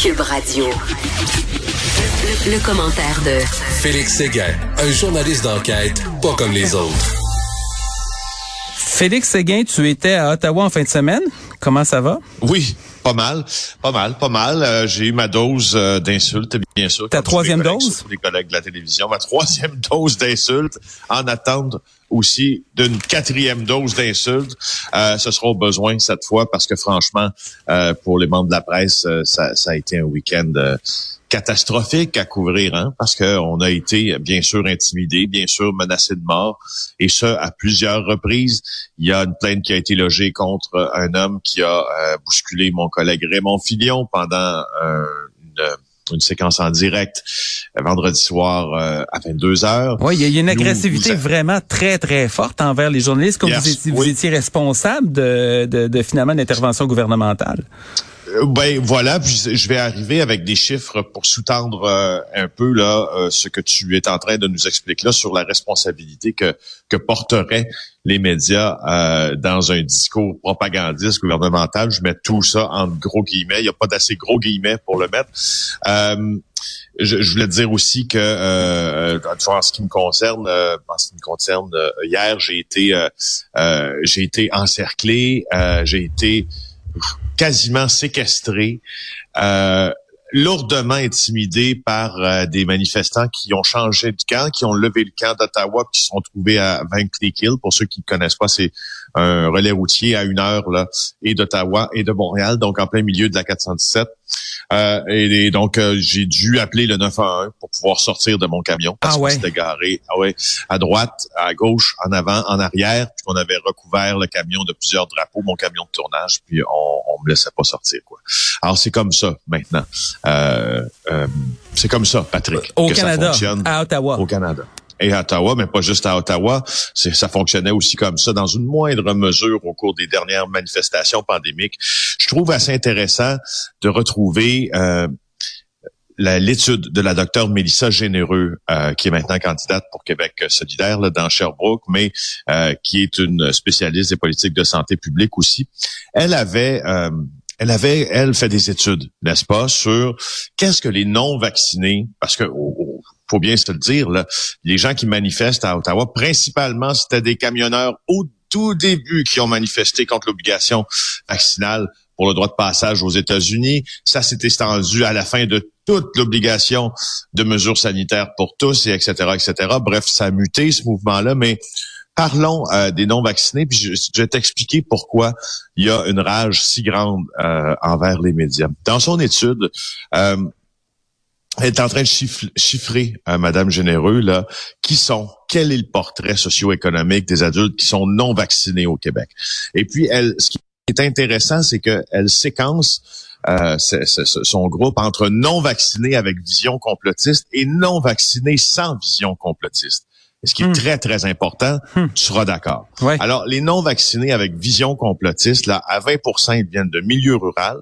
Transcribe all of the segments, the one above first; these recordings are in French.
Cube Radio. Le, commentaire de Félix Séguin, un journaliste d'enquête pas comme les autres. Félix Séguin, tu étais à Ottawa en fin de semaine. Comment ça va? Oui, pas mal, pas mal, pas mal. Euh, j'ai eu ma dose euh, d'insultes, bien sûr. Ta troisième dose? Les collègues de la télévision. Ma troisième dose d'insultes en attente aussi d'une quatrième dose d'insultes. Euh, ce sera au besoin cette fois parce que franchement, pour les membres de la presse, ça, ça, a été un week-end catastrophique à couvrir, hein, parce qu'on a été bien sûr intimidé, bien sûr menacé de mort, et ce à plusieurs reprises. Il y a une plainte qui a été logée contre un homme qui a euh, bousculé mon collègue Raymond Filion pendant une, séquence en direct euh, vendredi soir euh, à 22 heures. Oui, il y, a une agressivité vraiment très très forte envers les journalistes, comme vous, étiez, vous étiez responsable de, de, de finalement l'intervention gouvernementale. Euh, ben voilà, je vais arriver avec des chiffres pour sous-tendre euh, un peu là euh, ce que tu es en train de nous expliquer là sur la responsabilité que que porteraient les médias dans un discours propagandiste gouvernemental. Je mets tout ça en gros guillemets. Il n'y a pas d'assez gros guillemets pour le mettre. Je, je, voulais dire aussi que en ce qui me concerne, en ce qui me concerne, hier j'ai été j'ai été encerclé, j'ai été quasiment séquestré, euh, lourdement intimidé par euh, des manifestants qui ont changé de camp, qui ont levé le camp d'Ottawa, qui sont trouvés à Van Cleek Hill. Pour ceux qui ne connaissent pas, c'est un relais routier à une heure là, et d'Ottawa et de Montréal, donc en plein milieu de la 417. Euh, et, donc, euh, j'ai dû appeler le 911 pour pouvoir sortir de mon camion parce ah ouais. c'était garé ah ouais, à droite, à gauche, en avant, en arrière, puis qu'on avait recouvert le camion de plusieurs drapeaux, mon camion de tournage, puis on, on me laissait pas sortir. quoi. Alors, c'est comme ça maintenant. Euh, euh c'est comme ça, Patrick. Au Canada, à Ottawa. Au Canada et à Ottawa, mais pas juste à Ottawa. Ça fonctionnait aussi comme ça dans une moindre mesure au cours des dernières manifestations pandémiques. Je trouve assez intéressant de retrouver euh, l'étude de la docteure Mélissa Généreux, euh, qui est maintenant candidate pour Québec solidaire là, dans Sherbrooke, mais euh, qui est une spécialiste des politiques de santé publique aussi. Elle avait euh, elle avait, elle, fait des études, n'est-ce pas, sur qu'est-ce que les non-vaccinés, parce que faut bien se le dire, là, les gens qui manifestent à Ottawa, principalement, c'était des camionneurs au tout début qui ont manifesté contre l'obligation vaccinale pour le droit de passage aux États-Unis. Ça s'est étendu à la fin de toute l'obligation de mesures sanitaires pour tous, et etc., etc. Bref, ça a muté ce mouvement-là, mais parlons euh, des non-vaccinés, puis je, je, vais t'expliquer pourquoi il y a une rage si grande euh, envers les médias. Dans son étude, euh, elle est en train de chiffrer, euh, Madame Généreux, là, qui sont, quel est le portrait socio-économique des adultes qui sont non vaccinés au Québec. Et puis, elle, ce qui est intéressant, c'est qu'elle séquence euh, son groupe entre non vaccinés avec vision complotiste et non vaccinés sans vision complotiste. Ce qui est hmm. très, très important, hmm. tu seras d'accord. Alors, les non-vaccinés avec vision complotiste, là, à 20% ils viennent de milieu rural.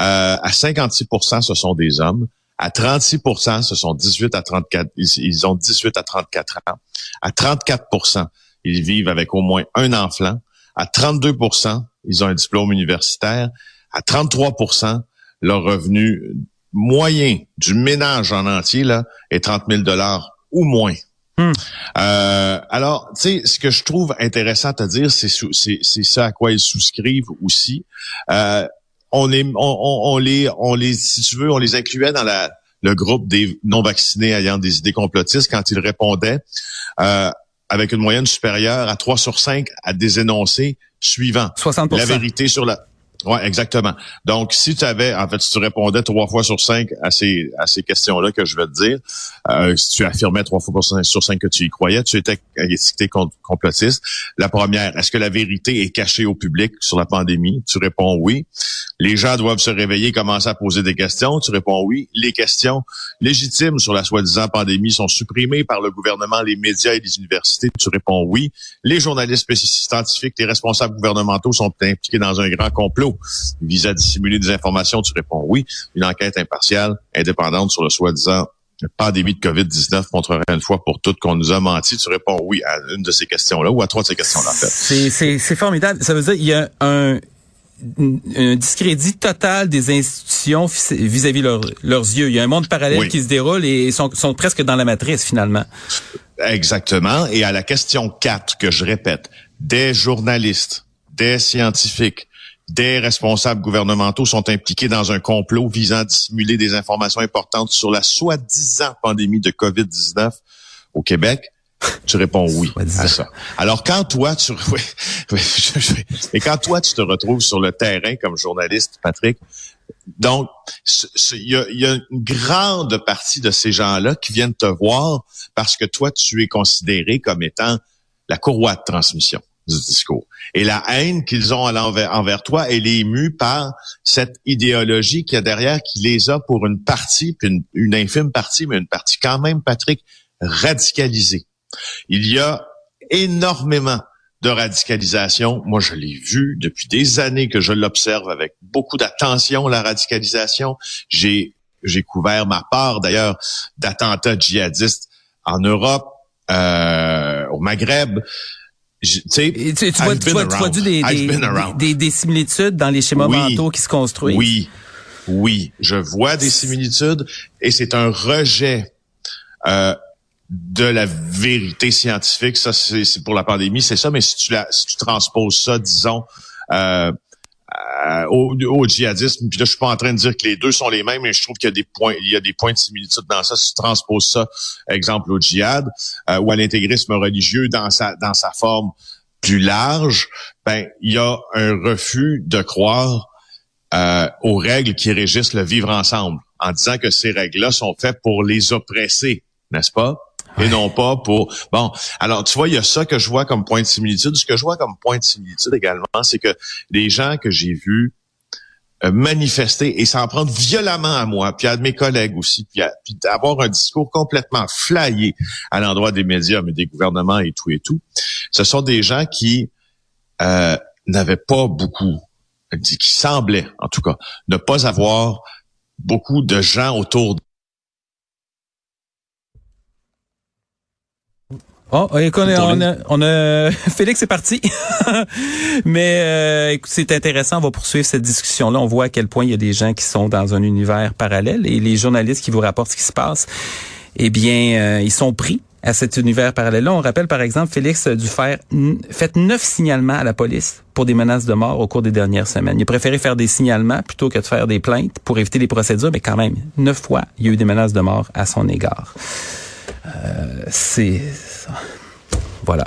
Euh, à 56% ce sont des hommes. À 36% ce sont 18 à 34, ils, ont 18 à 34 ans. À 34 ils vivent avec au moins un enfant. À 32% ils ont un diplôme universitaire. À 33% leur revenu moyen du ménage en entier là, est 30 000 dollars ou moins. Hmm. Euh, alors, tu sais, ce que je trouve intéressant à dire, c'est c'est ça à quoi ils souscrivent aussi. Euh, on les, on, les, on les, si tu veux, on les incluait dans la, le groupe des non-vaccinés ayant des idées complotistes quand ils répondaient euh, avec une moyenne supérieure à 3 sur 5 à des énoncés suivants. 60 La vérité sur la oui, exactement. Donc, si tu avais, en fait, si tu répondais trois fois sur cinq à ces, à ces questions-là que je vais te dire, euh, si tu affirmais trois fois sur cinq que tu y croyais, tu étais étiqueté complotiste. La première, est-ce que la vérité est cachée au public sur la pandémie? Tu réponds oui. Les gens doivent se réveiller et commencer à poser des questions. Tu réponds oui. Les questions légitimes sur la soi-disant pandémie sont supprimées par le gouvernement, les médias et les universités. Tu réponds oui. Les journalistes scientifiques, les responsables gouvernementaux sont impliqués dans un grand complot vise à dissimuler des informations, tu réponds oui. Une enquête impartiale, indépendante sur le soi-disant pandémie de COVID-19 montrerait une fois pour toutes qu'on nous a menti. Tu réponds oui à une de ces questions-là ou à trois de ces questions-là. C'est formidable. Ça veut dire qu'il y a un un discrédit total des institutions vis-à-vis leurs yeux. Il y a un monde parallèle qui se déroule et sont, sont presque dans la matrice finalement. Exactement. Et à la question 4 que je répète, des journalistes, des scientifiques, des responsables gouvernementaux sont impliqués dans un complot visant à dissimuler des informations importantes sur la soi-disant pandémie de COVID-19 au Québec. Tu réponds oui à ça. Alors quand toi tu et quand toi tu te retrouves sur le terrain comme journaliste, Patrick, donc il y a, y a, une grande partie de ces gens-là qui viennent te voir parce que toi tu es considéré comme étant la courroie de transmission du discours. Et la haine qu'ils ont envers, toi, elle est émue par cette idéologie qu'il y a derrière, qui les a pour une partie, puis une, une infime partie, mais une partie quand même, Patrick, radicalisée. Il y a énormément de radicalisation. Moi, je l'ai vu depuis des années que je l'observe avec beaucoup d'attention, la radicalisation. J'ai, j'ai couvert ma part, d'ailleurs, d'attentats djihadistes en Europe, euh, au Maghreb. Tu, tu, vois, tu, vois, des, des, des, similitudes dans les schémas mentaux qui se construisent. Oui, oui, je vois des similitudes et c'est un rejet euh, de la vérité scientifique. Ça, c'est pour la pandémie, c'est ça. Mais si tu, la, si tu transposes ça, disons, euh, euh, au, au, djihadisme, puis là, je suis pas en train de dire que les deux sont les mêmes, mais je trouve qu'il y a des points, il y a des points de similitude dans ça. Si tu transposes ça, exemple, au djihad euh, ou à l'intégrisme religieux dans sa dans sa forme plus large, ben il y a un refus de croire euh, aux règles qui régissent le vivre ensemble, en disant que ces règles-là sont faites pour les oppresser, n'est-ce pas? Et non pas pour... Bon, alors tu vois, il y a ça que je vois comme point de similitude. Ce que je vois comme point de similitude également, c'est que les gens que j'ai vus euh, manifester et s'en prendre violemment à moi, puis à mes collègues aussi, puis, puis avoir un discours complètement flyé à l'endroit des médias, mais des gouvernements et tout et tout, ce sont des gens qui euh, n'avaient pas beaucoup, qui semblaient en tout cas ne pas avoir beaucoup de gens autour Oh, écoute, on a, on a, Félix est parti. Mais euh, c'est intéressant, on va poursuivre cette discussion-là. On voit à quel point il y a des gens qui sont dans un univers parallèle et les journalistes qui vous rapportent ce qui se passe, eh bien, euh, ils sont pris à cet univers parallèle-là. On rappelle, par exemple, Félix a dû faire fait neuf signalements à la police pour des menaces de mort au cours des dernières semaines. Il a préféré faire des signalements plutôt que de faire des plaintes pour éviter les procédures, mais quand même, neuf fois, il y a eu des menaces de mort à son égard. Euh, c'est voilà.